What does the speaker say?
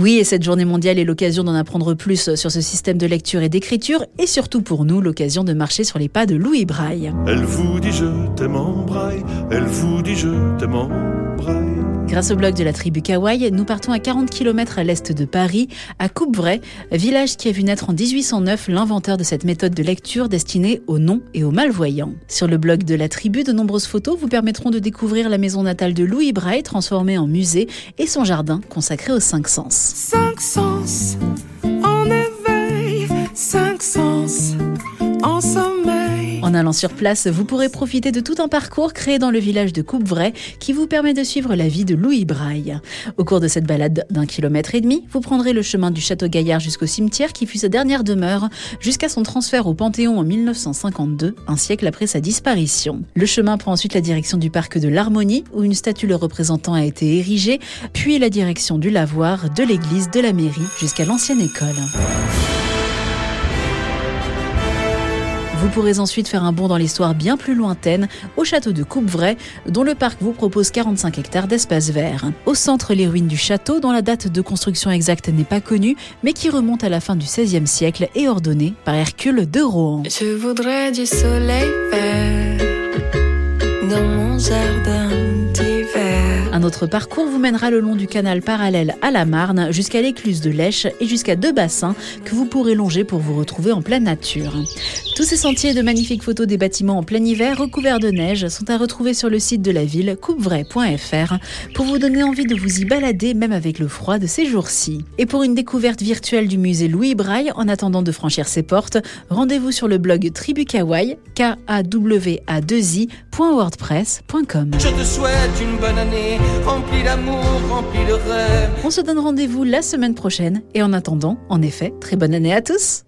Oui, et cette journée mondiale est l'occasion d'en apprendre plus sur ce système de lecture et d'écriture, et surtout pour nous, l'occasion de marcher sur les pas de Louis Braille. Elle vous dit je t'aime braille, elle vous dit je t'aime. Grâce au blog de la tribu Kawaii, nous partons à 40 km à l'est de Paris, à Coupvray, village qui a vu naître en 1809 l'inventeur de cette méthode de lecture destinée aux non et aux malvoyants. Sur le blog de la tribu, de nombreuses photos vous permettront de découvrir la maison natale de Louis Braille transformée en musée et son jardin consacré aux cinq sens. Cinq sens en éveil, cinq sens en sommeil. En allant sur place, vous pourrez profiter de tout un parcours créé dans le village de Coupvray qui vous permet de suivre la vie de Louis Braille. Au cours de cette balade d'un kilomètre et demi, vous prendrez le chemin du château Gaillard jusqu'au cimetière qui fut sa dernière demeure jusqu'à son transfert au Panthéon en 1952, un siècle après sa disparition. Le chemin prend ensuite la direction du parc de l'Harmonie où une statue le représentant a été érigée, puis la direction du lavoir, de l'église, de la mairie jusqu'à l'ancienne école. Vous pourrez ensuite faire un bond dans l'histoire bien plus lointaine, au château de Coupvray, dont le parc vous propose 45 hectares d'espace vert. Au centre, les ruines du château, dont la date de construction exacte n'est pas connue, mais qui remonte à la fin du XVIe siècle et ordonnée par Hercule de Rohan. Je voudrais du soleil dans mon jardin. Un autre parcours vous mènera le long du canal parallèle à la Marne jusqu'à l'écluse de Lèche et jusqu'à deux bassins que vous pourrez longer pour vous retrouver en pleine nature. Tous ces sentiers de magnifiques photos des bâtiments en plein hiver recouverts de neige sont à retrouver sur le site de la ville coupevray.fr pour vous donner envie de vous y balader même avec le froid de ces jours-ci. Et pour une découverte virtuelle du musée Louis Braille en attendant de franchir ses portes, rendez-vous sur le blog Tribu Kawaii, K-A-W-A-2-I, www.wordpress.com. Je te souhaite une bonne année, remplie d'amour, remplie de rêves. On se donne rendez-vous la semaine prochaine et en attendant, en effet, très bonne année à tous.